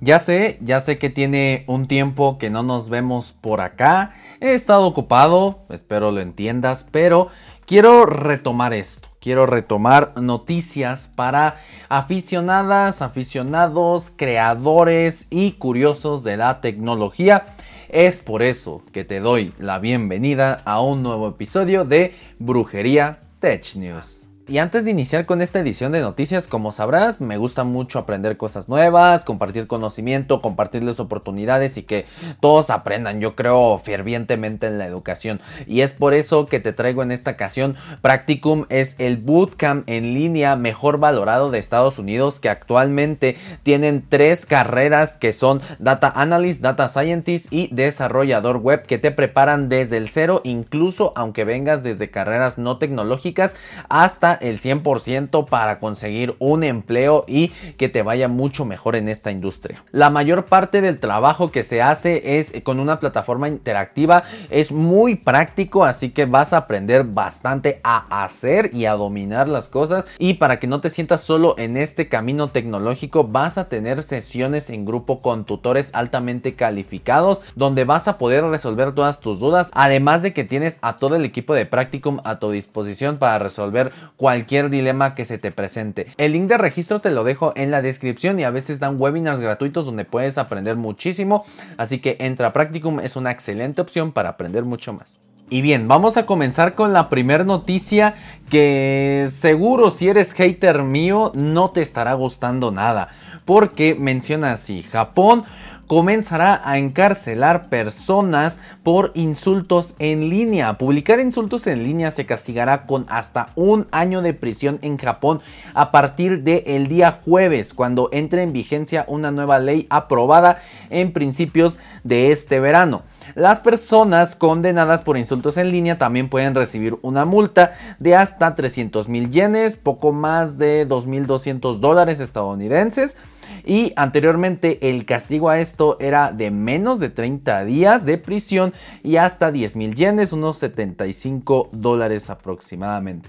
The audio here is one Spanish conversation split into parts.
Ya sé, ya sé que tiene un tiempo que no nos vemos por acá. He estado ocupado, espero lo entiendas, pero quiero retomar esto. Quiero retomar noticias para aficionadas, aficionados, creadores y curiosos de la tecnología. Es por eso que te doy la bienvenida a un nuevo episodio de Brujería Tech News. Y antes de iniciar con esta edición de noticias, como sabrás, me gusta mucho aprender cosas nuevas, compartir conocimiento, compartirles oportunidades y que todos aprendan. Yo creo fervientemente en la educación. Y es por eso que te traigo en esta ocasión Practicum es el bootcamp en línea mejor valorado de Estados Unidos que actualmente tienen tres carreras que son Data Analyst, Data Scientist y Desarrollador Web que te preparan desde el cero, incluso aunque vengas desde carreras no tecnológicas hasta el 100% para conseguir un empleo y que te vaya mucho mejor en esta industria. La mayor parte del trabajo que se hace es con una plataforma interactiva, es muy práctico, así que vas a aprender bastante a hacer y a dominar las cosas. Y para que no te sientas solo en este camino tecnológico vas a tener sesiones en grupo con tutores altamente calificados donde vas a poder resolver todas tus dudas, además de que tienes a todo el equipo de Practicum a tu disposición para resolver cualquier cualquier dilema que se te presente. El link de registro te lo dejo en la descripción y a veces dan webinars gratuitos donde puedes aprender muchísimo. Así que entra Practicum, es una excelente opción para aprender mucho más. Y bien, vamos a comenzar con la primera noticia que seguro si eres hater mío no te estará gustando nada. Porque menciona así, Japón comenzará a encarcelar personas por insultos en línea. Publicar insultos en línea se castigará con hasta un año de prisión en Japón a partir del día jueves, cuando entre en vigencia una nueva ley aprobada en principios de este verano. Las personas condenadas por insultos en línea también pueden recibir una multa de hasta 300 mil yenes, poco más de 2.200 dólares estadounidenses y anteriormente el castigo a esto era de menos de 30 días de prisión y hasta 10 mil yenes, unos 75 dólares aproximadamente.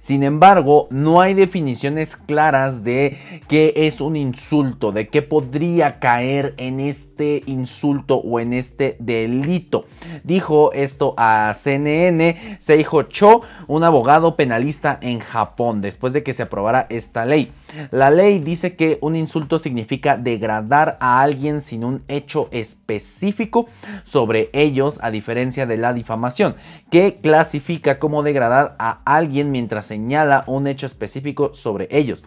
Sin embargo, no hay definiciones claras de qué es un insulto, de qué podría caer en este insulto o en este delito. Dijo esto a CNN Seijo Cho, un abogado penalista en Japón, después de que se aprobara esta ley. La ley dice que un insulto significa degradar a alguien sin un hecho específico sobre ellos, a diferencia de la difamación, que clasifica como degradar a alguien mientras señala un hecho específico sobre ellos.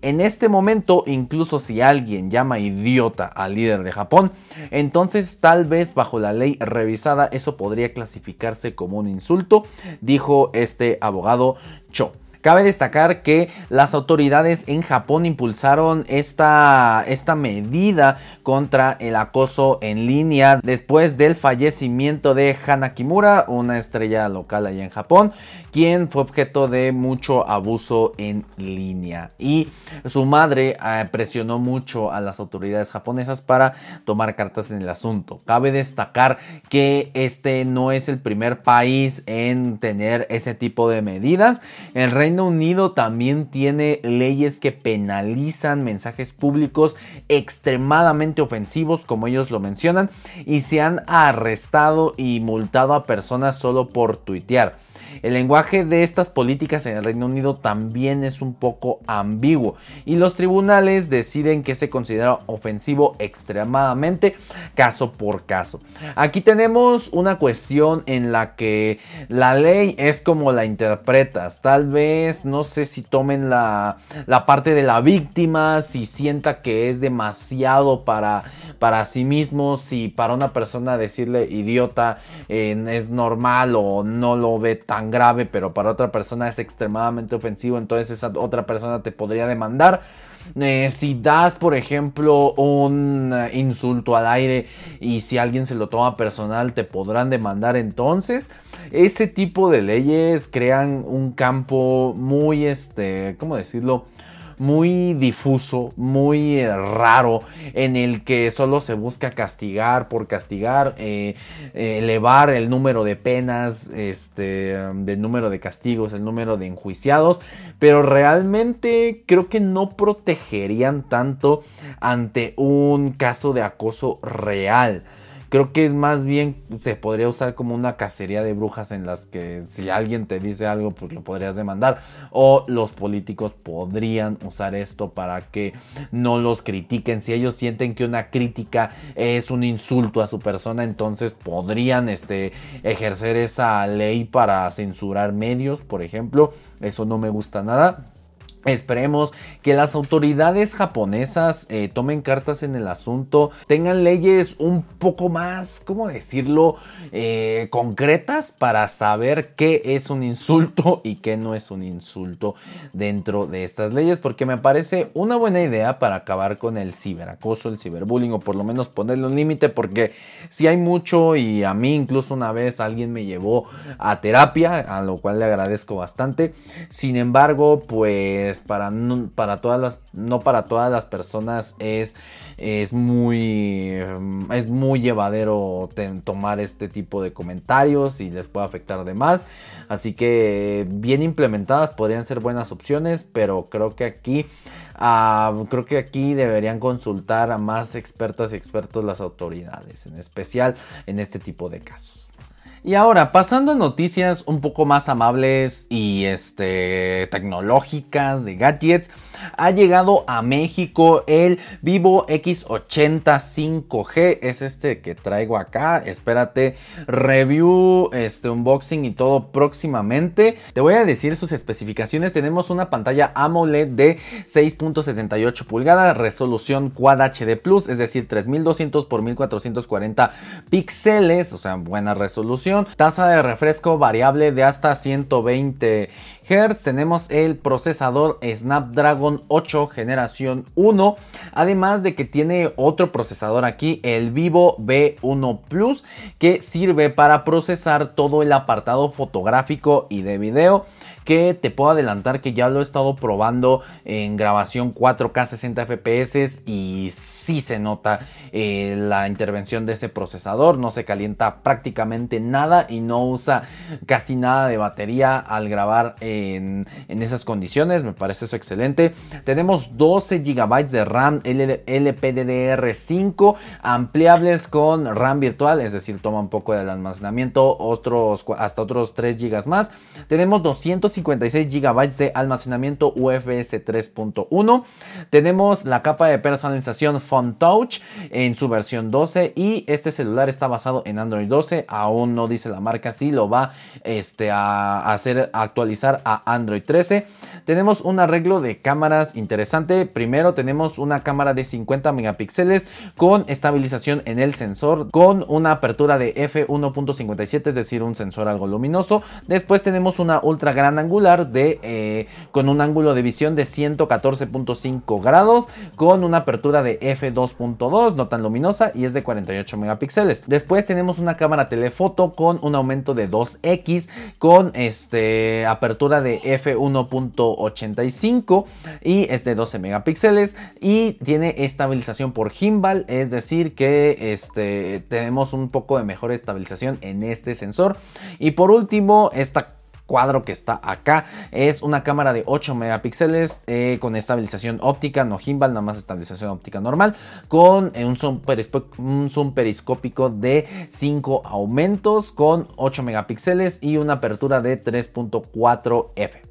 En este momento, incluso si alguien llama idiota al líder de Japón, entonces tal vez bajo la ley revisada eso podría clasificarse como un insulto, dijo este abogado Cho. Cabe destacar que las autoridades en Japón impulsaron esta, esta medida contra el acoso en línea después del fallecimiento de Hana Kimura, una estrella local allá en Japón, quien fue objeto de mucho abuso en línea. Y su madre eh, presionó mucho a las autoridades japonesas para tomar cartas en el asunto. Cabe destacar que este no es el primer país en tener ese tipo de medidas. El Reino Unido también tiene leyes que penalizan mensajes públicos extremadamente ofensivos, como ellos lo mencionan, y se han arrestado y multado a personas solo por tuitear. El lenguaje de estas políticas en el Reino Unido también es un poco ambiguo y los tribunales deciden que se considera ofensivo extremadamente caso por caso. Aquí tenemos una cuestión en la que la ley es como la interpretas. Tal vez no sé si tomen la, parte de la víctima, si sienta que es demasiado para, para sí mismo, si para una persona decirle idiota eh, es normal o no lo ve tan grave, pero para otra persona es extremadamente ofensivo, entonces esa otra persona te podría demandar. Eh, si das, por ejemplo, un eh, insulto al aire y si alguien se lo toma personal, te podrán demandar entonces. Ese tipo de leyes crean un campo muy, este, ¿cómo decirlo? Muy difuso, muy eh, raro, en el que solo se busca castigar por castigar, eh, elevar el número de penas, este, del número de castigos, el número de enjuiciados, pero realmente creo que no protegerían tanto ante un caso de acoso real. Creo que es más bien, se podría usar como una cacería de brujas en las que si alguien te dice algo, pues lo podrías demandar. O los políticos podrían usar esto para que no los critiquen. Si ellos sienten que una crítica es un insulto a su persona, entonces podrían este, ejercer esa ley para censurar medios, por ejemplo. Eso no me gusta nada. Esperemos que las autoridades japonesas eh, tomen cartas en el asunto, tengan leyes un poco más, ¿cómo decirlo?, eh, concretas para saber qué es un insulto y qué no es un insulto dentro de estas leyes, porque me parece una buena idea para acabar con el ciberacoso, el ciberbullying, o por lo menos ponerle un límite, porque si hay mucho y a mí incluso una vez alguien me llevó a terapia, a lo cual le agradezco bastante, sin embargo, pues para, no, para todas las, no para todas las personas es, es, muy, es muy llevadero tomar este tipo de comentarios y les puede afectar de más. Así que bien implementadas podrían ser buenas opciones, pero creo que aquí... Ah, creo que aquí deberían consultar a más expertas y expertos las autoridades, en especial en este tipo de casos. Y ahora, pasando a noticias un poco más amables y este, tecnológicas de gadgets, ha llegado a México el Vivo X80 5G. Es este que traigo acá. Espérate, review, este unboxing y todo próximamente. Te voy a decir sus especificaciones. Tenemos una pantalla AMOLED de 6.78 pulgadas, resolución Quad HD Plus, es decir, 3200 x 1440 píxeles, o sea, buena resolución. Tasa de refresco variable de hasta 120 Hz. Tenemos el procesador Snapdragon 8 generación 1. Además de que tiene otro procesador aquí, el Vivo B1 Plus, que sirve para procesar todo el apartado fotográfico y de video que te puedo adelantar que ya lo he estado probando en grabación 4K 60 FPS y sí se nota eh, la intervención de ese procesador, no se calienta prácticamente nada y no usa casi nada de batería al grabar en, esas condiciones, me parece eso excelente. Tenemos 12 GB de RAM LPDDR5 ampliables con RAM virtual, es decir, toma un poco del almacenamiento, otros, hasta otros 3 GB más. Tenemos 250 56 GB de almacenamiento UFS 3.1. Tenemos la capa de personalización Phone Touch en su versión 12 y este celular está basado en Android 12. Aún no dice la marca si lo va este, a hacer actualizar a Android 13. Tenemos un arreglo de cámaras interesante. Primero tenemos una cámara de 50 megapíxeles con estabilización en el sensor con una apertura de f1.57, es decir, un sensor algo luminoso. Después tenemos una ultra gran angular de, eh, con un ángulo de visión de 114.5 grados con una apertura de f2.2, no tan luminosa y es de 48 megapíxeles. Después tenemos una cámara telefoto con un aumento de 2x con este, apertura de f1.85 y es de 12 megapíxeles y tiene estabilización por gimbal, es decir que este, tenemos un poco de mejor estabilización en este sensor. Y por último, esta cuadro que está acá. Es una cámara de 8 megapíxeles eh, con estabilización óptica, no gimbal, nada más estabilización óptica normal, con eh, un, zoom periscópico de 5 aumentos con 8 megapíxeles y una apertura de 3.4 f.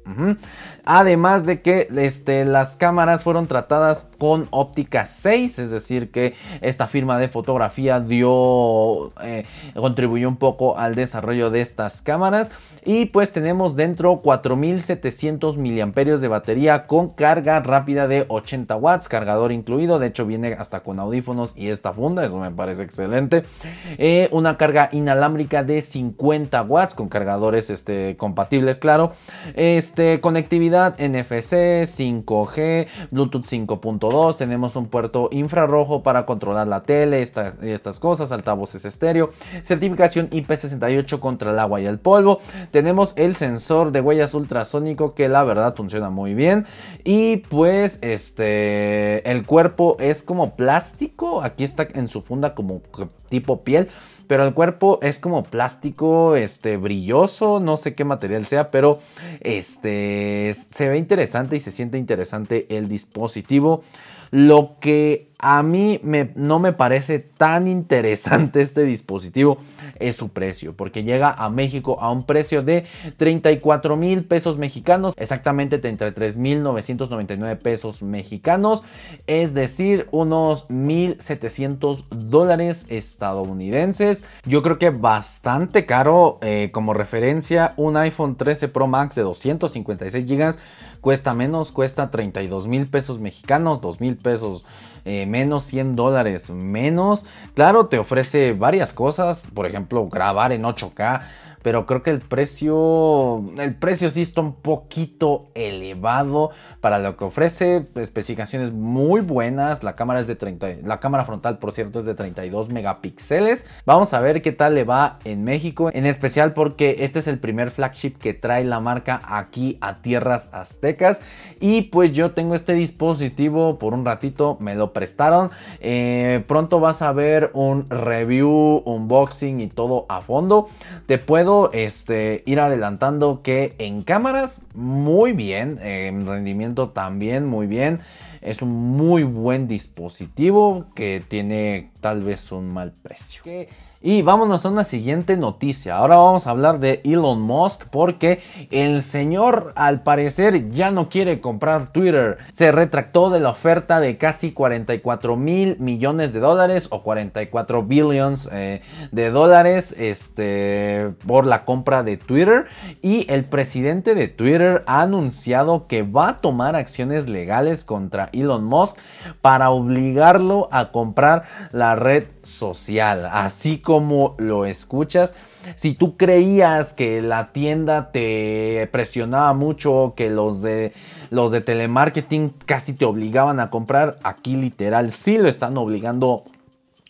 Además de que este, las cámaras fueron tratadas con óptica 6, es decir, que esta firma de fotografía dio, eh, contribuyó un poco al desarrollo de estas cámaras. Y pues tenemos dentro 4700 miliamperios de batería con carga rápida de 80 watts, cargador incluido. De hecho, viene hasta con audífonos y esta funda, eso me parece excelente. Eh, una carga inalámbrica de 50 watts con cargadores este, compatibles, claro. Este, conectividad NFC, 5G, Bluetooth 5.2 2.2, tenemos un puerto infrarrojo para controlar la tele, estas cosas, altavoces estéreo, certificación IP68 contra el agua y el polvo, tenemos el sensor de huellas ultrasónico que la verdad funciona muy bien y pues este el cuerpo es como plástico, aquí está en su funda como tipo piel, pero el cuerpo es como plástico, este, brilloso, no sé qué material sea, pero este, se ve interesante y se siente interesante el dispositivo. Lo que a mí no me parece tan interesante este dispositivo es su precio, porque llega a México a un precio de 34 mil pesos mexicanos, exactamente 33 mil 999 pesos mexicanos, es decir, unos 1.700 dólares estadounidenses. Yo creo que bastante caro eh, como referencia, un iPhone 13 Pro Max de 256 GB cuesta menos, cuesta 32 mil pesos mexicanos, 2 mil pesos eh, menos, 100 dólares menos. Claro, te ofrece varias cosas, por ejemplo, grabar en 8K pero creo que el precio, el precio sí está un poquito elevado para lo que ofrece, especificaciones muy buenas, la cámara es de 30, la cámara frontal por cierto es de 32 megapíxeles. Vamos a ver qué tal le va en México, en especial porque este es el primer flagship que trae la marca aquí a tierras aztecas y pues yo tengo este dispositivo por un ratito, me lo prestaron, eh, pronto vas a ver un review, unboxing y todo a fondo. Te puedo este, ir adelantando que en cámaras muy bien, en rendimiento también muy bien. Es un muy buen dispositivo que tiene tal vez un mal precio. Y vámonos a una siguiente noticia. Ahora vamos a hablar de Elon Musk porque el señor al parecer ya no quiere comprar Twitter. Se retractó de la oferta de casi 44 mil millones de dólares o 44 billions eh, de dólares este, por la compra de Twitter. Y el presidente de Twitter ha anunciado que va a tomar acciones legales contra Elon Musk para obligarlo a comprar la red social. Así como lo escuchas. Si tú creías que la tienda te presionaba mucho, que los de los de telemarketing casi te obligaban a comprar, aquí literal sí lo están obligando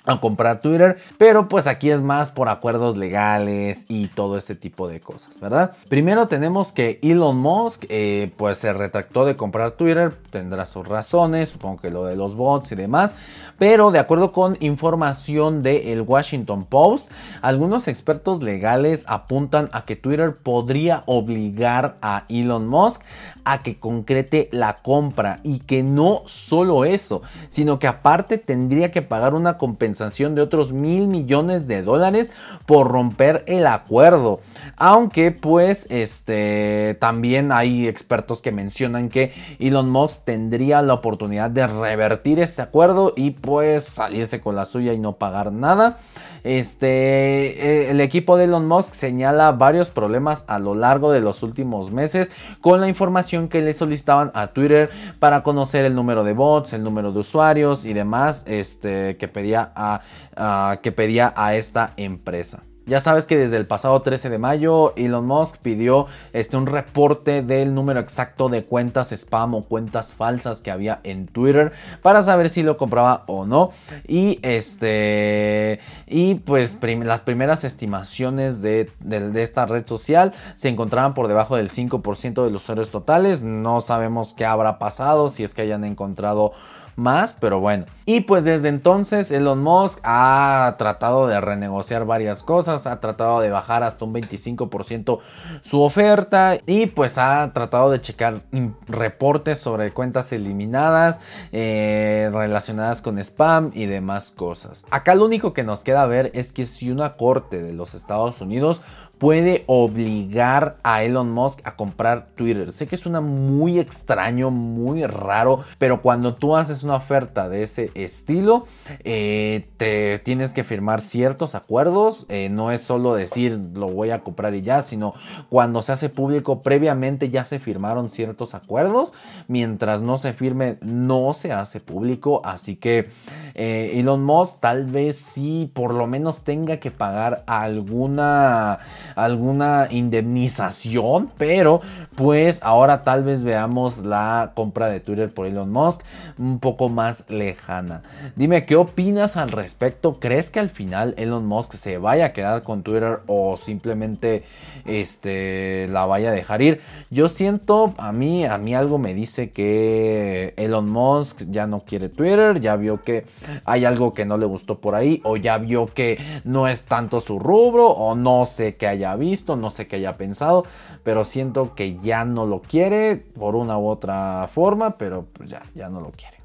a comprar Twitter, pero pues aquí es más por acuerdos legales y todo ese tipo de cosas, ¿verdad? Primero tenemos que Elon Musk eh, pues se retractó de comprar Twitter, tendrá sus razones, supongo que lo de los bots y demás, pero de acuerdo con información de el Washington Post, algunos expertos legales apuntan a que Twitter podría obligar a Elon Musk a que concrete la compra y que no solo eso, sino que aparte tendría que pagar una compensación de otros mil millones de dólares por romper el acuerdo. Aunque pues este también hay expertos que mencionan que Elon Musk tendría la oportunidad de revertir este acuerdo y pues salirse con la suya y no pagar nada. Este, eh, el equipo de Elon Musk señala varios problemas a lo largo de los últimos meses con la información que le solicitaban a Twitter para conocer el número de bots, el número de usuarios y demás este, que, pedía a, que pedía a esta empresa. Ya sabes que desde el pasado 13 de mayo Elon Musk pidió este, un reporte del número exacto de cuentas spam o cuentas falsas que había en Twitter para saber si lo compraba o no. Y este y pues las primeras estimaciones de, de, esta red social se encontraban por debajo del 5% de los usuarios totales. No sabemos qué habrá pasado, si es que hayan encontrado más, pero bueno. Y pues desde entonces Elon Musk ha tratado de renegociar varias cosas, ha tratado de bajar hasta un 25% su oferta y pues ha tratado de checar reportes sobre cuentas eliminadas eh, relacionadas con spam y demás cosas. Acá lo único que nos queda ver es que si una corte de los Estados Unidos puede obligar a Elon Musk a comprar Twitter. Sé que suena muy extraño, muy raro, pero cuando tú haces una oferta de ese estilo, eh, te tienes que firmar ciertos acuerdos. Eh, no es solo decir lo voy a comprar y ya, sino cuando se hace público, previamente ya se firmaron ciertos acuerdos. Mientras no se firme, no se hace público. Así que eh, Elon Musk tal vez sí, por lo menos tenga que pagar alguna alguna indemnización, pero pues ahora tal vez veamos la compra de Twitter por Elon Musk un poco más lejana. Dime qué opinas al respecto. ¿Crees que al final Elon Musk se vaya a quedar con Twitter o simplemente este, la vaya a dejar ir? Yo siento, a mí, a mí algo me dice que Elon Musk ya no quiere Twitter, ya vio que hay algo que no le gustó por ahí o ya vio que no es tanto su rubro o no sé qué haya visto, no sé qué haya pensado, pero siento que ya no lo quiere por una u otra forma, pero pues ya, ya no lo quiere.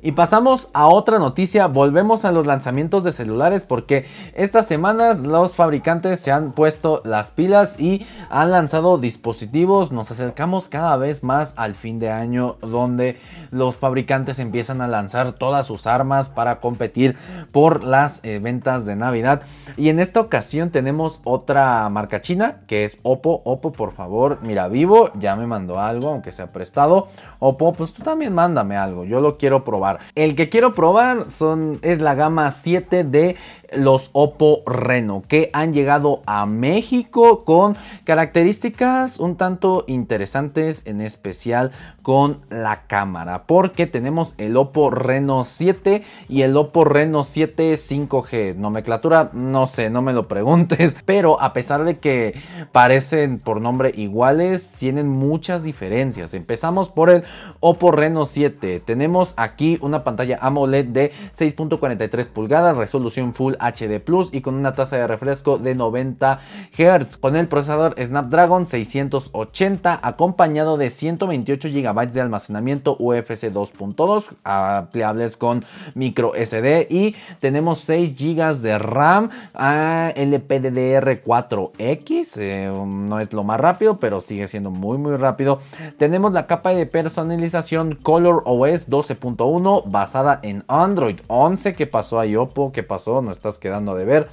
Y pasamos a otra noticia, volvemos a los lanzamientos de celulares porque estas semanas los fabricantes se han puesto las pilas y han lanzado dispositivos, nos acercamos cada vez más al fin de año donde los fabricantes empiezan a lanzar todas sus armas para competir por las eh, ventas de Navidad. Y en esta ocasión tenemos otra marca china que es Oppo, Oppo por favor, mira Vivo, ya me mandó algo aunque sea prestado, Oppo pues tú también mándame algo, yo lo quiero probar el que quiero probar son, es la gama 7 de los Oppo Reno que han llegado a México con características un tanto interesantes en especial con la cámara porque tenemos el Oppo Reno 7 y el Oppo Reno 7 5G nomenclatura no sé no me lo preguntes pero a pesar de que parecen por nombre iguales tienen muchas diferencias. Empezamos por el Oppo Reno 7 tenemos aquí una pantalla AMOLED de 6.43 pulgadas resolución Full HD Plus y con una tasa de refresco de 90 Hz con el procesador Snapdragon 680 acompañado de 128 GB de almacenamiento UFC 2.2 ampliables con micro SD y tenemos 6 GB de RAM a LPDDR4X eh, no es lo más rápido pero sigue siendo muy muy rápido. Tenemos la capa de personalización Color OS 12.1 basada en Android 11 que pasó a Oppo que pasó no estás quedando de ver.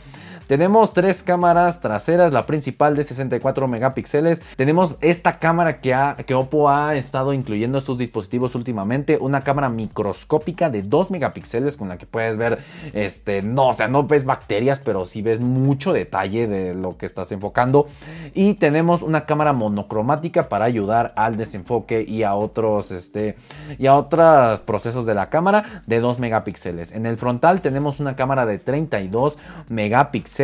Tenemos tres cámaras traseras, la principal de 64 megapíxeles. Tenemos esta cámara que, ha, Oppo ha estado incluyendo estos dispositivos últimamente, una cámara microscópica de 2 megapíxeles con la que puedes ver, este, no, o sea, no ves bacterias, pero sí ves mucho detalle de lo que estás enfocando. Y tenemos una cámara monocromática para ayudar al desenfoque y a otros, este, y a otros procesos de la cámara de 2 megapíxeles. En el frontal tenemos una cámara de 32 megapíxeles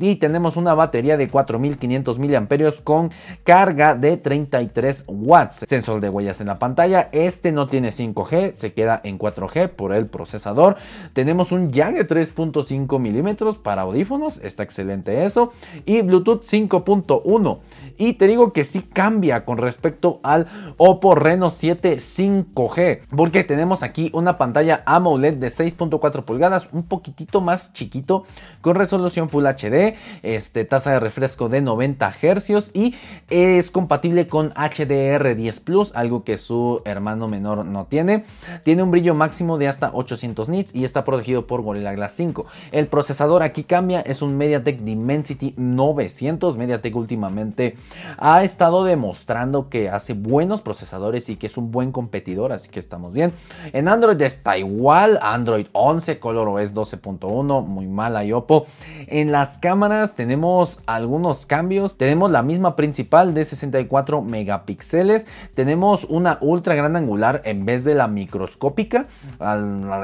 y tenemos una batería de 4500 mAh con carga de 33 watts. Sensor de huellas en la pantalla. Este no tiene 5G, se queda en 4G por el procesador. Tenemos un jack de 3.5 milímetros para audífonos, está excelente eso. Y Bluetooth 5.1. Y te digo que sí cambia con respecto al Oppo Reno 7 5G, porque tenemos aquí una pantalla AMOLED de 6.4 pulgadas, un poquitito más chiquito, con resolución Full HD, este, tasa de refresco de 90 Hz y es compatible con HDR10 Plus, algo que su hermano menor no tiene. Tiene un brillo máximo de hasta 800 nits y está protegido por Gorilla Glass 5. El procesador aquí cambia, es un MediaTek Dimensity 900. MediaTek últimamente ha estado demostrando que hace buenos procesadores y que es un buen competidor, así que estamos bien. En Android está igual, Android 11, ColorOS 12.1, muy mala y Oppo. En las cámaras tenemos algunos cambios. Tenemos la misma principal de 64 megapíxeles. Tenemos una ultra gran angular en vez de la microscópica.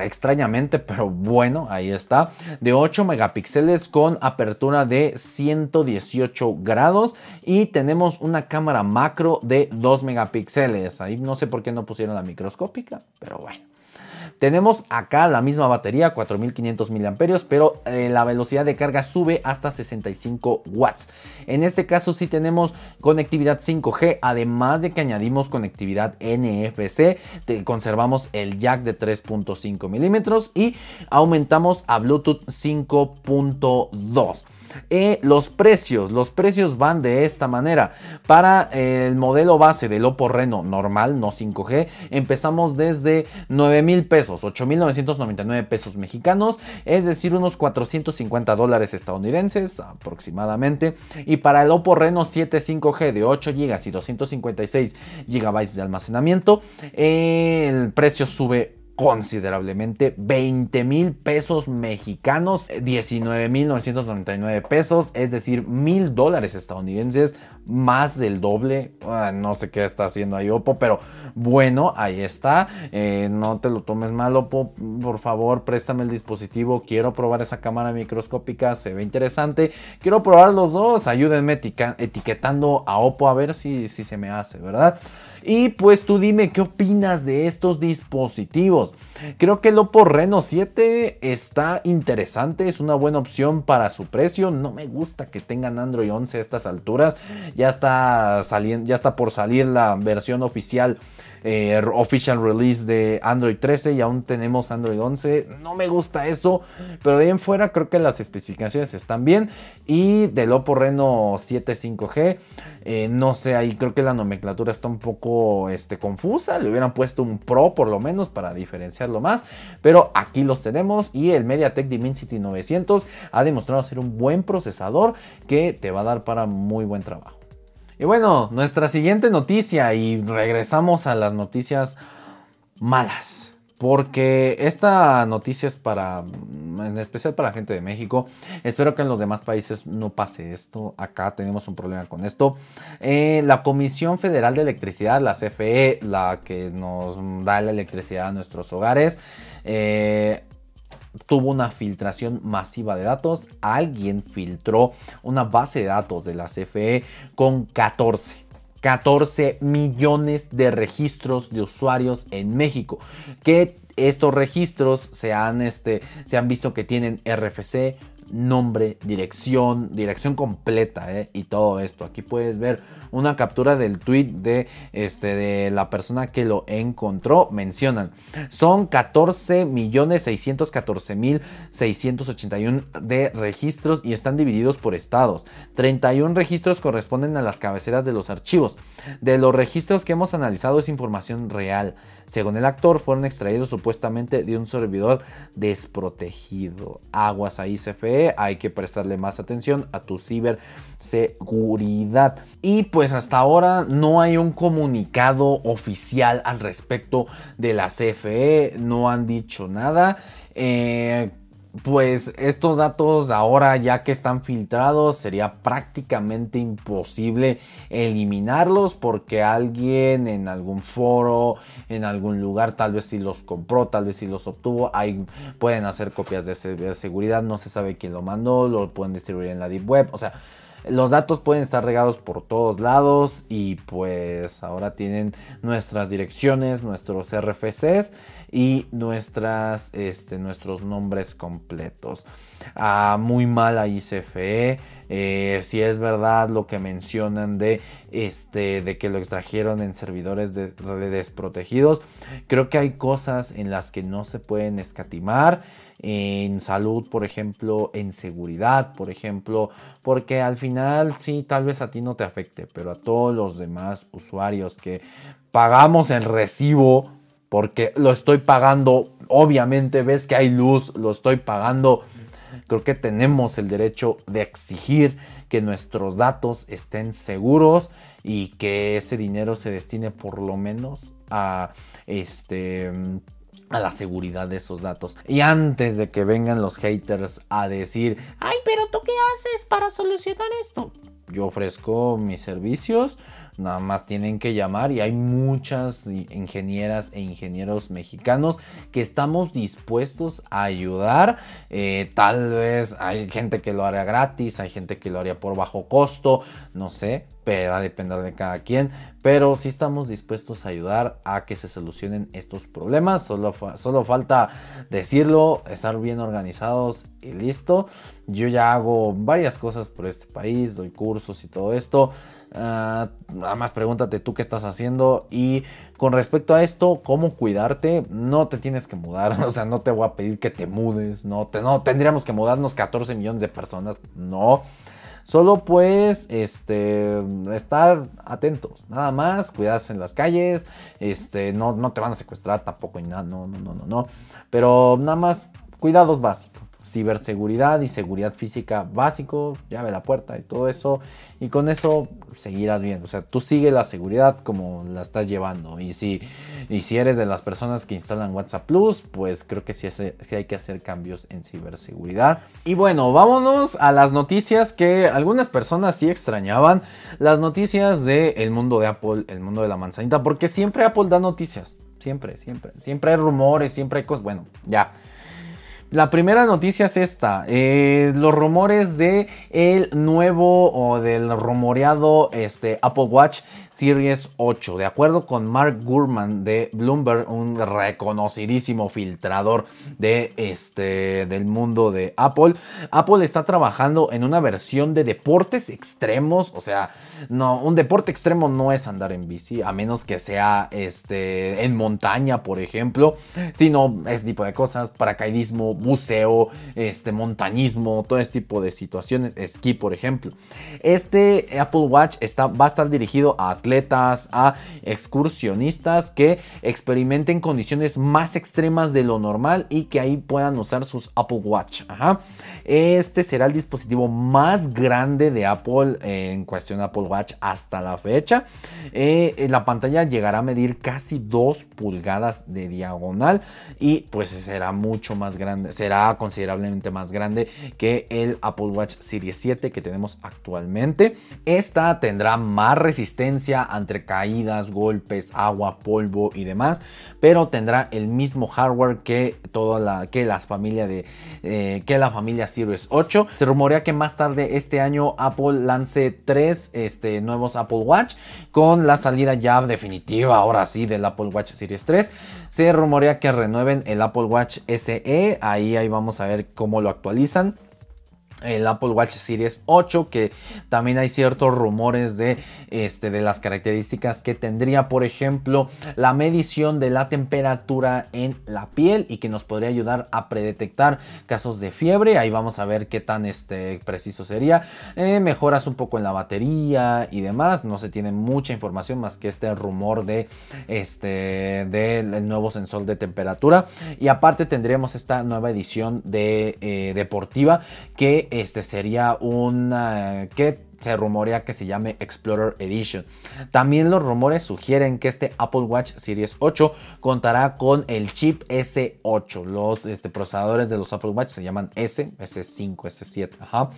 extrañamente, pero bueno, ahí está. De 8 megapíxeles con apertura de 118 grados. Y tenemos una cámara macro de 2 megapíxeles. Ahí no sé por qué no pusieron la microscópica, pero bueno. Tenemos acá la misma batería, 4500 mAh, pero eh, la velocidad de carga sube hasta 65 watts. En este caso sí tenemos conectividad 5G, además de que añadimos conectividad NFC, conservamos el jack de 3.5 milímetros y aumentamos a Bluetooth 5.2. Eh, los precios, los precios van de esta manera. Para el modelo base del Oppo Reno normal, no 5G, empezamos desde 9 mil pesos, 8 mil 999 pesos mexicanos, es decir, unos 450 dólares estadounidenses aproximadamente. Y para el Oppo Reno 7 5G de 8 GB y 256 GB de almacenamiento, el precio sube considerablemente 20 mil pesos mexicanos 19 mil 999 pesos es decir mil dólares estadounidenses más del doble. Ah, no sé qué está haciendo ahí Oppo pero bueno ahí está. Eh, no te lo tomes mal Oppo. Por favor préstame el dispositivo. Quiero probar esa cámara microscópica se ve interesante. Quiero probar los dos. Ayúdenme etiquetando a Oppo a ver si, si se me hace verdad y pues tú dime qué opinas de estos dispositivos. Creo que el Oppo Reno 7 está interesante, es una buena opción para su precio. No me gusta que tengan Android 11 a estas alturas. Ya está saliendo, ya está por salir la versión oficial eh, official release de Android 13 y aún tenemos Android 11. No me gusta eso, pero de ahí en fuera creo que las especificaciones están bien. Y del Oppo Reno 7 5G, eh, no sé, ahí creo que la nomenclatura está un poco este, confusa. Le hubieran puesto un Pro por lo menos para diferenciarlo más. Pero aquí los tenemos y el MediaTek Dimensity 900 ha demostrado ser un buen procesador que te va a dar para muy buen trabajo. Y bueno, nuestra siguiente noticia y regresamos a las noticias malas. Porque esta noticia es para, en especial para la gente de México. Espero que en los demás países no pase esto. Acá tenemos un problema con esto. Eh, la Comisión Federal de Electricidad, la CFE, la que nos da la electricidad a nuestros hogares, eh, tuvo una filtración masiva de datos. Alguien filtró una base de datos de la CFE con 14. 14 millones de registros de usuarios en México. Que estos registros se han, este, se han visto que tienen RFC, nombre, dirección, dirección completa ¿eh? y todo esto. Aquí puedes ver una captura del tweet de, este, de la persona que lo encontró. Mencionan, son 14 millones 614 mil 681 de registros y están divididos por estados. 31 registros corresponden a las cabeceras de los archivos. De los registros que hemos analizado es información real. Según el actor, fueron extraídos supuestamente de un servidor desprotegido. Aguas ahí CFE, hay que prestarle más atención a tu ciberseguridad. Y pues hasta ahora no hay un comunicado oficial al respecto de la CFE, no han dicho nada. Eh, pues estos datos ahora ya que están filtrados sería prácticamente imposible eliminarlos porque alguien en algún foro, en algún lugar, tal vez si los compró, tal vez si los obtuvo, ahí pueden hacer copias de seguridad, no se sabe quién lo mandó, lo pueden distribuir en la deep web, o sea, los datos pueden estar regados por todos lados y pues ahora tienen nuestras direcciones, nuestros RFCs y nuestras, este, nuestros nombres completos. Ah, muy mal ahí CFE. Eh, si es verdad lo que mencionan de, este, de que lo extrajeron en servidores de, desprotegidos, creo que hay cosas en las que no se pueden escatimar en salud, por ejemplo, en seguridad, por ejemplo, porque al final sí, tal vez a ti no te afecte, pero a todos los demás usuarios que pagamos el recibo porque lo estoy pagando, obviamente ves que hay luz, lo estoy pagando. Creo que tenemos el derecho de exigir que nuestros datos estén seguros y que ese dinero se destine por lo menos a este a la seguridad de esos datos. Y antes de que vengan los haters a decir, "Ay, pero tú qué haces para solucionar esto?" Yo ofrezco mis servicios Nada más tienen que llamar y hay muchas ingenieras e ingenieros mexicanos que estamos dispuestos a ayudar. Eh, tal vez hay gente que lo haría gratis, hay gente que lo haría por bajo costo, no sé, pero va a depender de cada quien. Pero sí estamos dispuestos a ayudar a que se solucionen estos problemas. Solo, solo falta decirlo, estar bien organizados y listo. Yo ya hago varias cosas por este país, doy cursos y todo esto. Uh, nada más pregúntate tú qué estás haciendo. Y con respecto a esto, cómo cuidarte, no te tienes que mudar. O sea, no te voy a pedir que te mudes. No, te, no tendríamos que mudarnos 14 millones de personas. No. Solo pues este, estar atentos, nada más, cuidarse en las calles, este, no, no te van a secuestrar tampoco y nada, no, no, no, no, no, pero nada más cuidados básicos ciberseguridad y seguridad física básico, llave la puerta y todo eso. Y con eso seguirás bien. O sea, tú sigue la seguridad como la estás llevando. Y si, y si eres de las personas que instalan WhatsApp Plus, pues creo que sí, hay que hacer cambios en ciberseguridad. Y bueno, vámonos a las noticias que algunas personas sí extrañaban. Las noticias del mundo de Apple, el mundo de la manzanita. Porque siempre Apple da noticias. Siempre, siempre. Siempre hay rumores, siempre hay cosas. Bueno, ya. La primera noticia es esta, eh, los rumores de el nuevo o del rumoreado este, Apple Watch Series 8. De acuerdo con Mark Gurman de Bloomberg, un reconocidísimo filtrador de este, del mundo de Apple, Apple está trabajando en una versión de deportes extremos. O sea, no, un deporte extremo no es andar en bici, a menos que sea este, en montaña, por ejemplo, sino ese tipo de cosas, paracaidismo buceo, este, montañismo, todo este tipo de situaciones, esquí por ejemplo. Este Apple Watch está, va a estar dirigido a atletas, a excursionistas que experimenten condiciones más extremas de lo normal y que ahí puedan usar sus Apple Watch. Este será el dispositivo más grande de Apple en cuestión Apple Watch hasta la fecha. Eh, la pantalla llegará a medir casi 2 pulgadas de diagonal y pues será mucho más grande será considerablemente más grande que el Apple Watch Series 7 que tenemos actualmente. Esta tendrá más resistencia ante caídas, golpes, agua, polvo y demás, pero tendrá el mismo hardware que toda la que la familia de eh, que la familia Series 8. Se rumorea que más tarde este año Apple lance tres este, nuevos Apple Watch con la salida ya definitiva ahora sí del Apple Watch Series 3. Se rumorea que renueven el Apple Watch SE. Ahí, ahí vamos a ver cómo lo actualizan el Apple Watch Series 8 que también hay ciertos rumores de, este, de las características que tendría por ejemplo la medición de la temperatura en la piel y que nos podría ayudar a predetectar casos de fiebre. Ahí vamos a ver qué tan este, preciso sería. Eh, mejoras un poco en la batería y demás. No se tiene mucha información más que este rumor de este del nuevo sensor de temperatura. Y aparte tendríamos esta nueva edición de eh, deportiva que este sería una que se rumorea que se llame Explorer Edition. También los rumores sugieren que este Apple Watch Series 8 contará con el chip S8. Los este, procesadores de los Apple Watch se llaman S, S5, S7, ajá,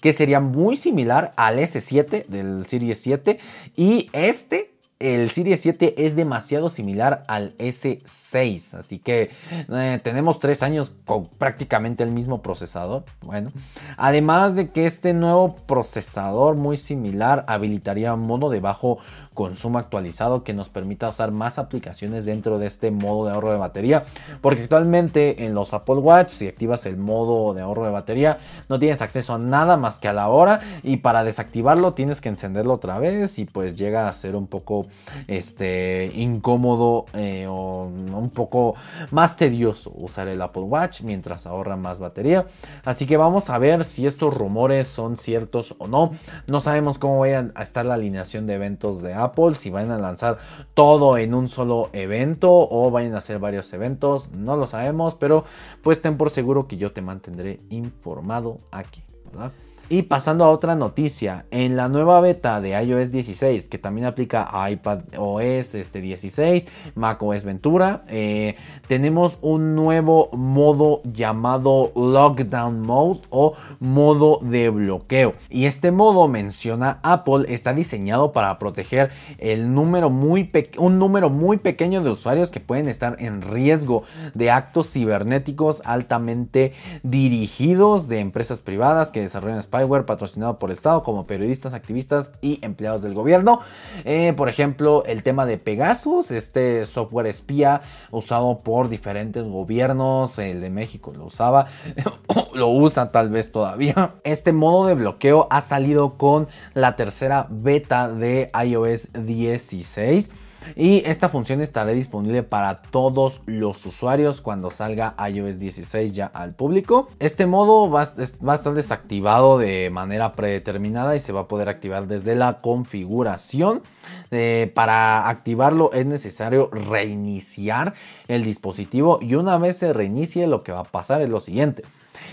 que sería muy similar al S7 del Series 7 y este el Series 7 es demasiado similar al S6, así que eh, tenemos tres años con prácticamente el mismo procesador. Bueno, además de que este nuevo procesador muy similar habilitaría modo de bajo consumo actualizado que nos permita usar más aplicaciones dentro de este modo de ahorro de batería. Porque actualmente en los Apple Watch, si activas el modo de ahorro de batería, no tienes acceso a nada más que a la hora. Y para desactivarlo tienes que encenderlo otra vez. Y pues llega a ser un poco este, incómodo eh, o un poco más tedioso usar el Apple Watch mientras ahorra más batería. Así que vamos a ver si estos rumores son ciertos o no. No sabemos cómo vaya a estar la alineación de eventos de Apple Apple, si van a lanzar todo en un solo evento o vayan a hacer varios eventos, no lo sabemos, pero pues ten por seguro que yo te mantendré informado aquí, ¿verdad? Y pasando a otra noticia, en la nueva beta de iOS 16, que también aplica a iPad OS este 16, Mac OS Ventura, eh, tenemos un nuevo modo llamado Lockdown Mode o modo de bloqueo. Y este modo menciona Apple está diseñado para proteger el número muy un número muy pequeño de usuarios que pueden estar en riesgo de actos cibernéticos altamente dirigidos de empresas privadas que desarrollan patrocinado por el Estado como periodistas, activistas y empleados del gobierno. Eh, por ejemplo, el tema de Pegasus, este software espía usado por diferentes gobiernos, el de México lo usaba, lo usa tal vez todavía. Este modo de bloqueo ha salido con la tercera beta de iOS 16 y esta función estará disponible para todos los usuarios cuando salga iOS 16 ya al público. Este modo va, a estar desactivado de manera predeterminada y se va a poder activar desde la configuración. Eh, para activarlo es necesario reiniciar el dispositivo y una vez se reinicie lo que va a pasar es lo siguiente.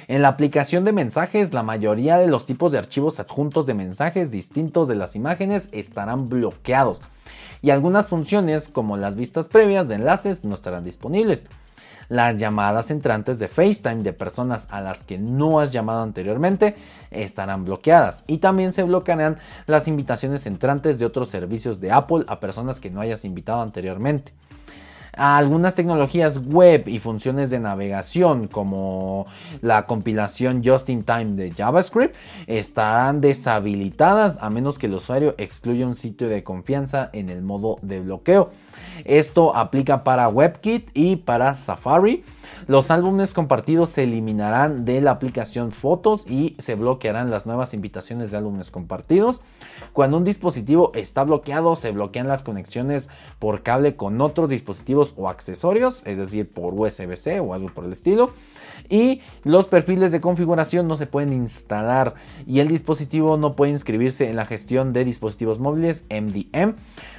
En la aplicación de mensajes, la mayoría de los tipos de archivos adjuntos de mensajes distintos de las imágenes estarán bloqueados y algunas funciones como las vistas previas de enlaces no estarán disponibles. Las llamadas entrantes de FaceTime de personas a las que no has llamado anteriormente estarán bloqueadas y también se bloquearán las invitaciones entrantes de otros servicios de Apple a personas que no hayas invitado anteriormente algunas tecnologías web y funciones de navegación como la compilación just in time de JavaScript estarán deshabilitadas a menos que el usuario excluya un sitio de confianza en el modo de bloqueo. Esto aplica para WebKit y para Safari. Los álbumes compartidos se eliminarán de la aplicación Fotos y se bloquearán las nuevas invitaciones de álbumes compartidos. Cuando un dispositivo está bloqueado, se bloquean las conexiones por cable con otros dispositivos o accesorios, es decir, por USB-C o algo por el estilo. Y los perfiles de configuración no se pueden instalar y el dispositivo no puede inscribirse en la gestión de dispositivos móviles MDM,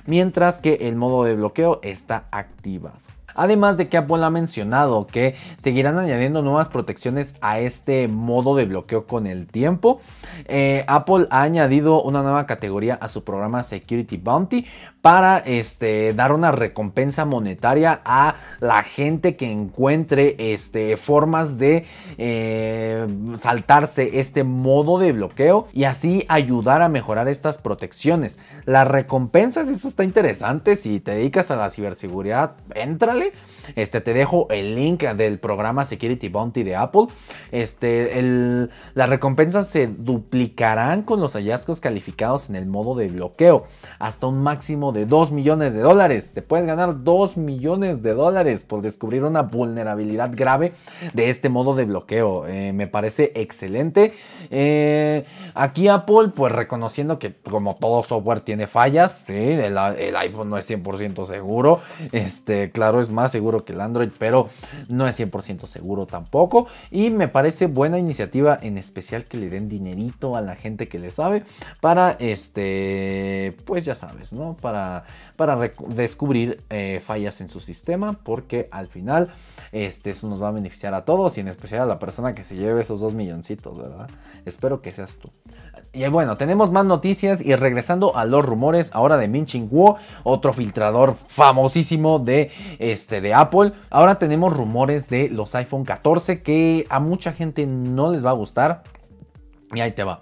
mientras que el modo de bloqueo está activado. Además de que Apple ha mencionado que seguirán añadiendo nuevas protecciones a este modo de bloqueo con el tiempo. Eh, Apple ha añadido una nueva categoría a su programa Security Bounty para este, dar una recompensa monetaria a la gente que encuentre este, formas de eh, saltarse este modo de bloqueo y así ayudar a mejorar estas protecciones. Las recompensas, eso está interesante. Si te dedicas a la ciberseguridad, éntrale. Este, te dejo el link del programa Security Bounty de Apple. Este, las recompensas se duplicarán con los hallazgos calificados en el modo de bloqueo hasta un máximo de 2 millones de dólares. Te puedes ganar 2 millones de dólares por descubrir una vulnerabilidad grave de este modo de bloqueo. Eh, me parece excelente. Eh, aquí Apple, pues reconociendo que como todo software tiene fallas, el, el iPhone no es 100% seguro. Este, claro, es más seguro que el Android, pero no es 100% seguro tampoco. Y me parece buena iniciativa, en especial que le den dinerito a la gente que le sabe para, este, pues ya sabes, ¿no? Para, para descubrir eh, fallas en su sistema, porque al final, este, eso nos va a beneficiar a todos y en especial a la persona que se lleve esos dos milloncitos, ¿verdad? Espero que seas tú. Y bueno, tenemos más noticias y regresando a los rumores ahora de Min Ching otro filtrador famosísimo de, este, de Apple. Ahora tenemos rumores de los iPhone 14 que a mucha gente no les va a gustar. Y ahí te va.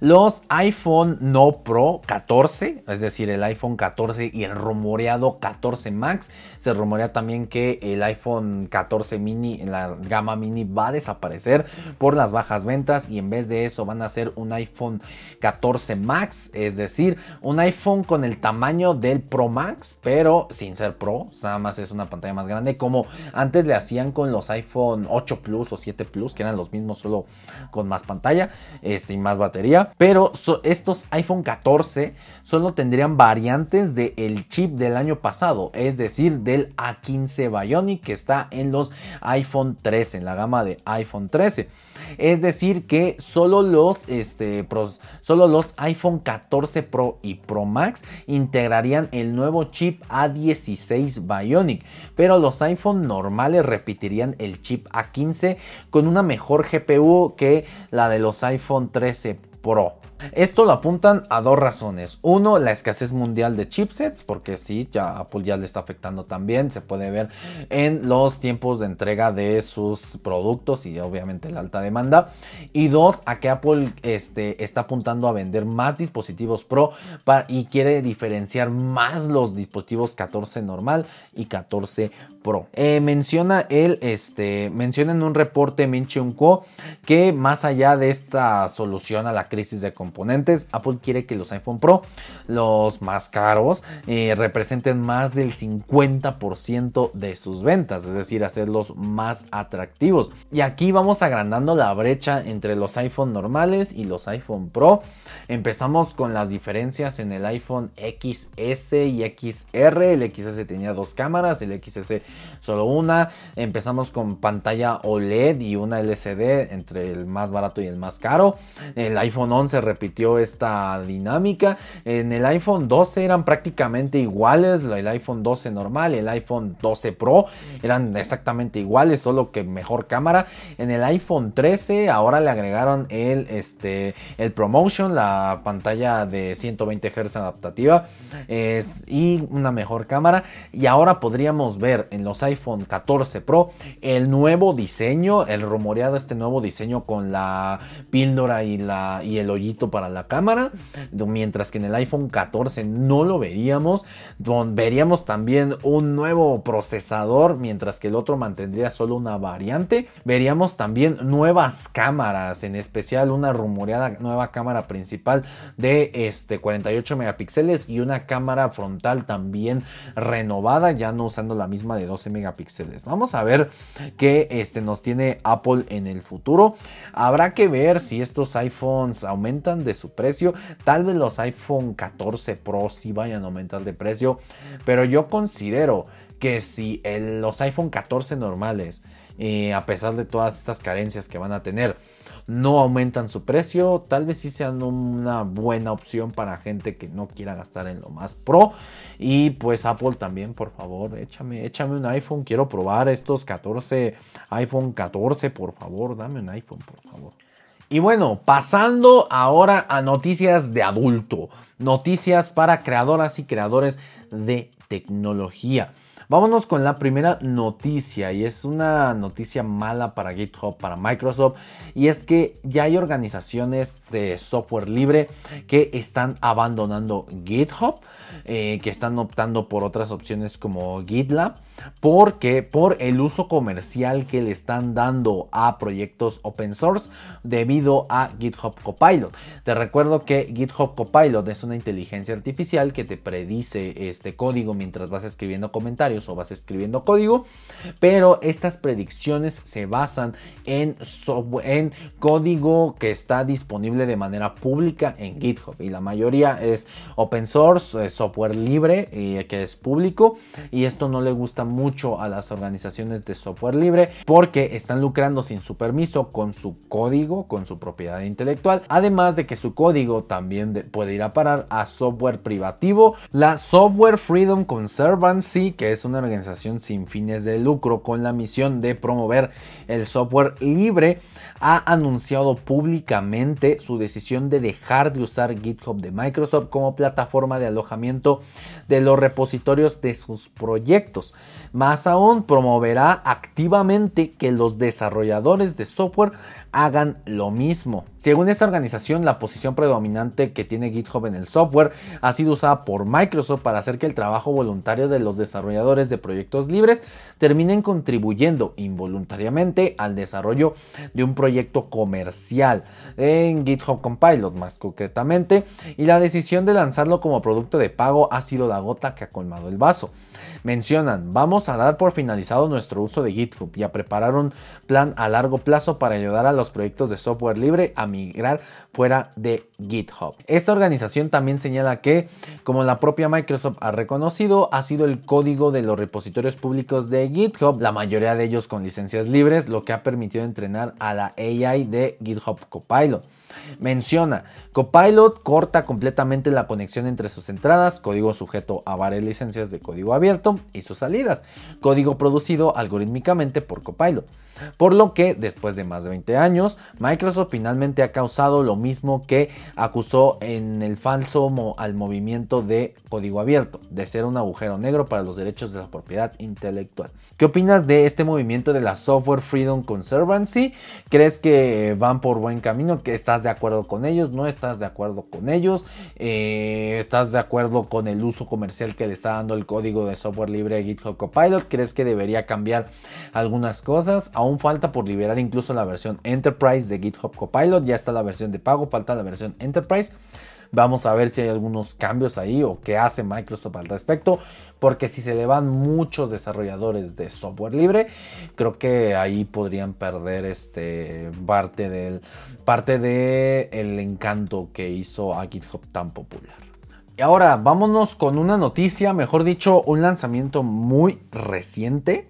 Los iPhone No Pro 14, es decir, el iPhone 14 y el rumoreado 14 Max. Se rumorea también que el iPhone 14 mini, la gama mini, va a desaparecer por las bajas ventas y en vez de eso van a ser un iPhone 14 Max, es decir, un iPhone con el tamaño del Pro Max, pero sin ser Pro, nada más es una pantalla más grande, como antes le hacían con los iPhone 8 Plus o 7 Plus, que eran los mismos, solo con más pantalla este, y más batería. Pero estos iPhone 14 solo tendrían variantes del chip del año pasado, es decir, del A15 Bionic que está en los iPhone 13, en la gama de iPhone 13. Es decir, que solo los, este, solo los iPhone 14 Pro y Pro Max integrarían el nuevo chip A16 Bionic, pero los iPhone normales repetirían el chip A15 con una mejor GPU que la de los iPhone 13 Pro. Esto lo apuntan a dos razones. Uno, la escasez mundial de chipsets, porque sí, ya Apple ya le está afectando también. Se puede ver en los tiempos de entrega de sus productos y obviamente la alta demanda. Y dos, a que Apple este, está apuntando a vender más dispositivos Pro y quiere diferenciar más los dispositivos 14 normal y 14 Pro. Eh, menciona este, menciona en un reporte Min Kuo que más allá de esta solución a la crisis de componentes, Apple quiere que los iPhone Pro, los más caros, eh, representen más del 50% de sus ventas, es decir, hacerlos más atractivos. Y aquí vamos agrandando la brecha entre los iPhone normales y los iPhone Pro. Empezamos con las diferencias en el iPhone XS y XR. El XS tenía dos cámaras, el XS solo una. Empezamos con pantalla OLED y una LCD entre el más barato y el más caro. El iPhone 11 repitió esta dinámica. En el iPhone 12 eran prácticamente iguales. El iPhone 12 normal el iPhone 12 Pro eran exactamente iguales, solo que mejor cámara. En el iPhone 13 ahora le agregaron el, este, el Promotion, la pantalla de 120 Hz adaptativa y una mejor cámara. Y ahora podríamos ver en los iPhone 14 Pro el nuevo diseño, el rumoreado este nuevo diseño con la píldora y, la, y el hoyito para la cámara. Mientras que en el iPhone 14 no lo veríamos. Veríamos también un nuevo procesador, mientras que el otro mantendría solo una variante. Veríamos también nuevas cámaras, en especial una rumoreada nueva cámara principal de este 48 megapíxeles y una cámara frontal también renovada, ya no usando la misma de 12 megapíxeles. Vamos a ver qué este, nos tiene Apple en el futuro. Habrá que ver si estos iPhones aumentan de su precio. Tal vez los iPhone 14 Pro sí vayan a aumentar de precio, pero yo considero que si los iPhone 14 normales, eh, a pesar de todas estas carencias que van a tener, no aumentan su precio, tal vez sí sean una buena opción para gente que no quiera gastar en lo más pro. Y pues Apple también, por favor, échame, échame un iPhone, quiero probar estos 14, iPhone 14, por favor, dame un iPhone, por favor. Y bueno, pasando ahora a noticias de adulto, noticias para creadoras y creadores de tecnología. Vámonos con la primera noticia y es una noticia mala para GitHub, para Microsoft y es que ya hay organizaciones de software libre que están abandonando GitHub, eh, que están optando por otras opciones como GitLab porque por el uso comercial que le están dando a proyectos open source debido a GitHub Copilot. Te recuerdo que GitHub Copilot es una inteligencia artificial que te predice este código mientras vas escribiendo comentarios o vas escribiendo código, pero estas predicciones se basan en, en código que está disponible de manera pública en GitHub y la mayoría es open source, software libre eh, que es público y esto no le gusta mucho a las organizaciones de software libre porque están lucrando sin su permiso con su código, con su propiedad intelectual, además de que su código también puede ir a parar a software privativo. La Software Freedom Conservancy, que es una organización sin fines de lucro con la misión de promover el software libre, ha anunciado públicamente su decisión de dejar de usar GitHub de Microsoft como plataforma de alojamiento de los repositorios de sus proyectos. Más aún, promoverá activamente que los desarrolladores de software hagan lo mismo. Según esta organización, la posición predominante que tiene GitHub en el software ha sido usada por Microsoft para hacer que el trabajo voluntario de los desarrolladores de proyectos libres terminen contribuyendo involuntariamente al desarrollo de un proyecto comercial en GitHub Compilot más concretamente y la decisión de lanzarlo como producto de pago ha sido la gota que ha colmado el vaso. Mencionan, vamos a dar por finalizado nuestro uso de GitHub y a preparar un plan a largo plazo para ayudar a los proyectos de software libre a migrar fuera de GitHub. Esta organización también señala que, como la propia Microsoft ha reconocido, ha sido el código de los repositorios públicos de GitHub, la mayoría de ellos con licencias libres, lo que ha permitido entrenar a la AI de GitHub Copilot. Menciona, Copilot corta completamente la conexión entre sus entradas, código sujeto a varias licencias de código abierto, y sus salidas, código producido algorítmicamente por Copilot. Por lo que, después de más de 20 años, Microsoft finalmente ha causado lo mismo que acusó en el falso al movimiento de código abierto, de ser un agujero negro para los derechos de la propiedad intelectual. ¿Qué opinas de este movimiento de la Software Freedom Conservancy? ¿Crees que van por buen camino? ¿Que ¿Estás de acuerdo con ellos? ¿No estás de acuerdo con ellos? Eh, ¿Estás de acuerdo con el uso comercial que le está dando el código de software libre de GitHub Copilot? ¿Crees que debería cambiar algunas cosas? Aún falta por liberar incluso la versión Enterprise de GitHub Copilot. Ya está la versión de pago, falta la versión Enterprise. Vamos a ver si hay algunos cambios ahí o qué hace Microsoft al respecto. Porque si se le van muchos desarrolladores de software libre, creo que ahí podrían perder este parte del parte de el encanto que hizo a GitHub tan popular. Y ahora vámonos con una noticia, mejor dicho, un lanzamiento muy reciente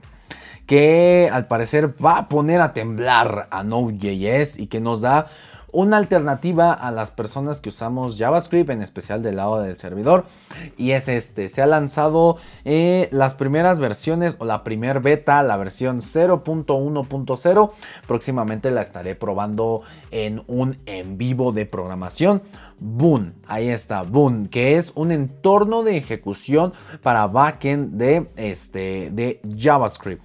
que al parecer va a poner a temblar a Node.js y que nos da una alternativa a las personas que usamos JavaScript, en especial del lado del servidor. Y es este, se ha lanzado eh, las primeras versiones o la primer beta, la versión 0.1.0. Próximamente la estaré probando en un en vivo de programación. Boon, ahí está, Boon, que es un entorno de ejecución para backend de, este, de JavaScript.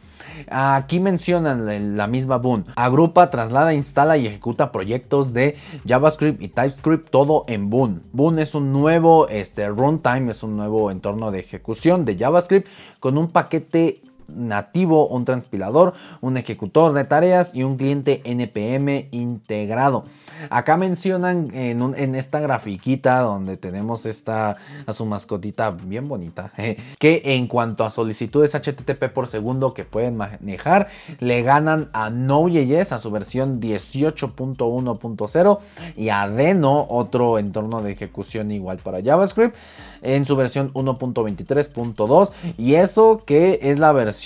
Aquí mencionan la misma Boon. Agrupa, traslada, instala y ejecuta proyectos de JavaScript y TypeScript todo en Boon. Boon es un nuevo este, runtime, es un nuevo entorno de ejecución de JavaScript con un paquete nativo, un transpilador, un ejecutor de tareas y un cliente NPM integrado. Acá mencionan en, esta grafiquita donde tenemos esta a su mascotita bien bonita, que en cuanto a solicitudes HTTP por segundo que pueden manejar, le ganan a Node.js a su versión 18.1.0 y a Deno, otro entorno de ejecución igual para JavaScript en su versión 1.23.2 y eso que es la versión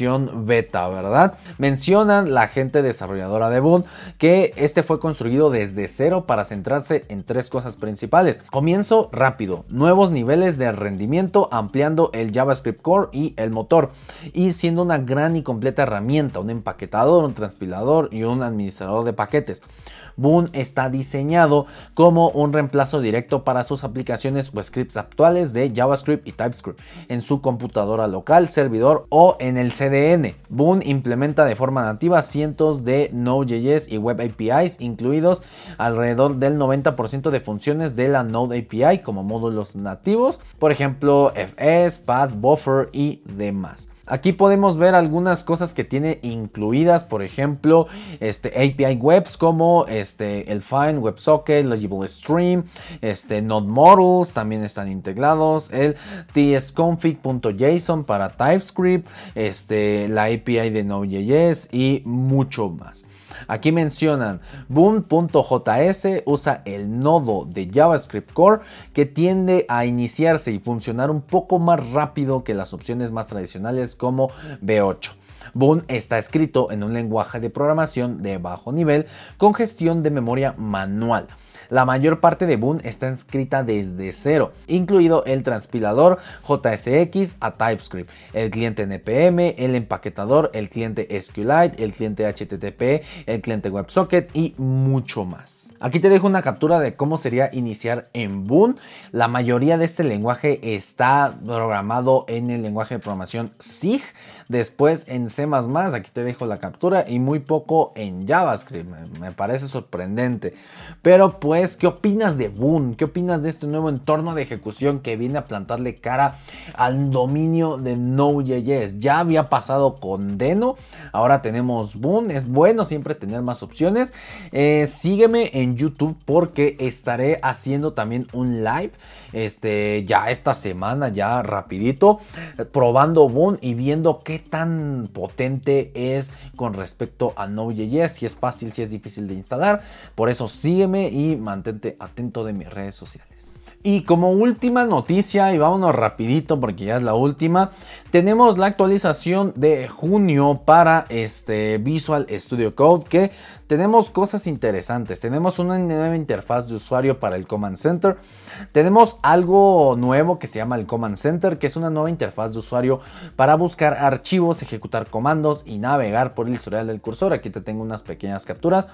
beta, ¿verdad? Mencionan la gente desarrolladora de Boon que este fue construido desde cero para centrarse en tres cosas principales. Comienzo rápido, nuevos niveles de rendimiento ampliando el JavaScript Core y el motor y siendo una gran y completa herramienta, un empaquetador, un transpilador y un administrador de paquetes. Boon está diseñado como un reemplazo directo para sus aplicaciones o scripts actuales de JavaScript y TypeScript en su computadora local, servidor o en el CDN. Boon implementa de forma nativa cientos de Node.js y Web APIs, incluidos alrededor del 90% de funciones de la Node API como módulos nativos, por ejemplo, FS, Path, Buffer y demás. Aquí podemos ver algunas cosas que tiene incluidas, por ejemplo, este API webs como este el Fine, WebSocket, Legible Stream, este Node Models también están integrados, el tsconfig.json para TypeScript, este la API de Node.js y mucho más. Aquí mencionan Boom.js usa el nodo de JavaScript Core que tiende a iniciarse y funcionar un poco más rápido que las opciones más tradicionales como B8. Boon está escrito en un lenguaje de programación de bajo nivel con gestión de memoria manual. La mayor parte de Boon está escrita desde cero, incluido el transpilador JSX a TypeScript, el cliente NPM, el empaquetador, el cliente SQLite, el cliente HTTP, el cliente WebSocket y mucho más. Aquí te dejo una captura de cómo sería iniciar en Boon. La mayoría de este lenguaje está programado en el lenguaje de programación SIG después en C++, aquí te dejo la captura, y muy poco en JavaScript, me, parece sorprendente. Pero pues, ¿qué opinas de Boon? ¿Qué opinas de este nuevo entorno de ejecución que viene a plantarle cara al dominio de Node.js? Ya había pasado con Deno, ahora tenemos Boon, es bueno siempre tener más opciones. Eh, sígueme en YouTube porque estaré haciendo también un live este, ya esta semana, ya rapidito, probando Boon y viendo qué tan potente es con respecto a Node.js, si es fácil, si es difícil de instalar. Por eso sígueme y mantente atento de mis redes sociales. Y como última noticia, y vámonos rapidito porque ya es la última, tenemos la actualización de junio para este Visual Studio Code que tenemos cosas interesantes. Tenemos una nueva interfaz de usuario para el Command Center. Tenemos algo nuevo que se llama el Command Center, que es una nueva interfaz de usuario para buscar archivos, ejecutar comandos y navegar por el historial del cursor. Aquí te tengo unas pequeñas capturas.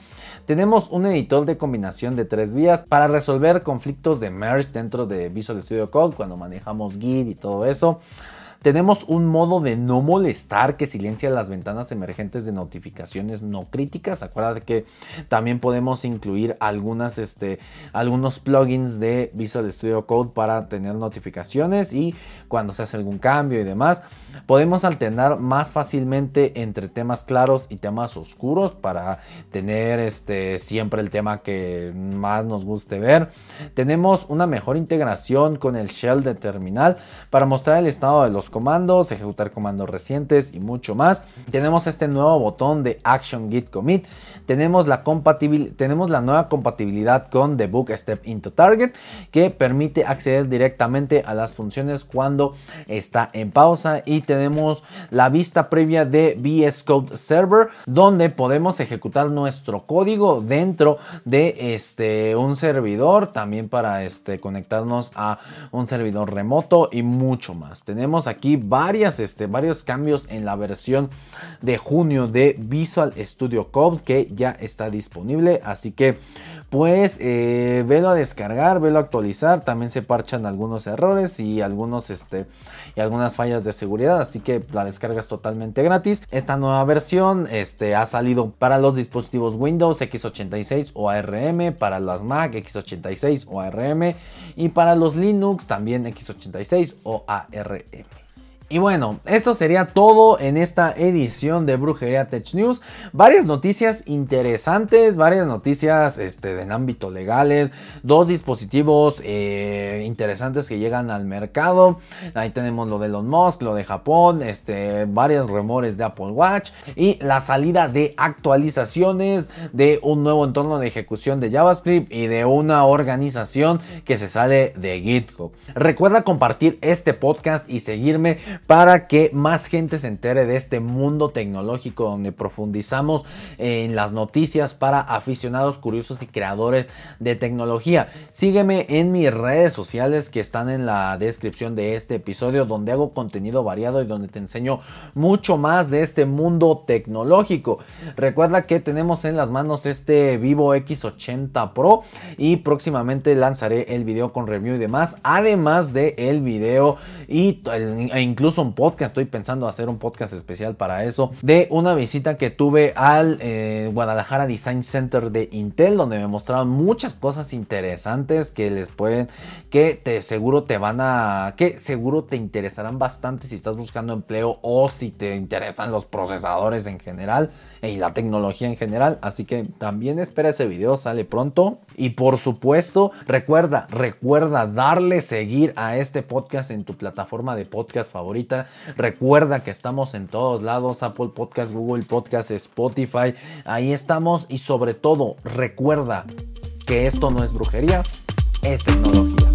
Tenemos un editor de combinación de tres vías para resolver conflictos de merge dentro de Visual Studio Code cuando manejamos Git y todo eso. Tenemos un modo de no molestar que silencia las ventanas emergentes de notificaciones no críticas. Acuérdate que también podemos incluir algunas, este, algunos plugins de Visual Studio Code para tener notificaciones y cuando se hace algún cambio y demás. Podemos alternar más fácilmente entre temas claros y temas oscuros para tener este, siempre el tema que más nos guste ver. Tenemos una mejor integración con el shell de terminal para mostrar el estado de los comandos, ejecutar comandos recientes y mucho más. Tenemos este nuevo botón de Action Git Commit. Tenemos la, tenemos la nueva compatibilidad con Debug Step into Target que permite acceder directamente a las funciones cuando está en pausa y tenemos la vista previa de VS Code Server donde podemos ejecutar nuestro código dentro de este un servidor también para este conectarnos a un servidor remoto y mucho más. Tenemos aquí varias este varios cambios en la versión de junio de Visual Studio Code que ya está disponible. Así que pues eh, velo a descargar, velo a actualizar. También se parchan algunos errores y algunos este y algunas fallas de seguridad. Así que la descarga es totalmente gratis. Esta nueva versión este, ha salido para los dispositivos Windows x86 o ARM, para las Mac x86 o ARM y para los Linux también x86 o ARM. Y bueno, esto sería todo en esta edición de Brujería Tech News. Varias noticias interesantes, varias noticias este, en ámbito legales, dos dispositivos eh, interesantes que llegan al mercado. Ahí tenemos lo de Elon Musk, lo de Japón, este, varios rumores de Apple Watch y la salida de actualizaciones de un nuevo entorno de ejecución de JavaScript y de una organización que se sale de GitHub. Recuerda compartir este podcast y seguirme para que más gente se entere de este mundo tecnológico donde profundizamos en las noticias para aficionados, curiosos y creadores de tecnología. Sígueme en mis redes sociales que están en la descripción de este episodio donde hago contenido variado y donde te enseño mucho más de este mundo tecnológico. Recuerda que tenemos en las manos este Vivo X80 Pro y próximamente lanzaré el video con review y demás, además de el video y, e incluso un podcast, estoy pensando hacer un podcast especial para eso, de una visita que tuve al eh, Guadalajara Design Center de Intel, donde me mostraron muchas cosas interesantes que les pueden, que te seguro te van a, que seguro te interesarán bastante si estás buscando empleo o si te interesan los procesadores en general y la tecnología en general. Así que también espera ese video, sale pronto. Y por supuesto, recuerda, recuerda darle seguir a este podcast en tu plataforma de podcast favorita Recuerda que estamos en todos lados, Apple Podcast, Google Podcast, Spotify, ahí estamos y sobre todo recuerda que esto no es brujería, es tecnología.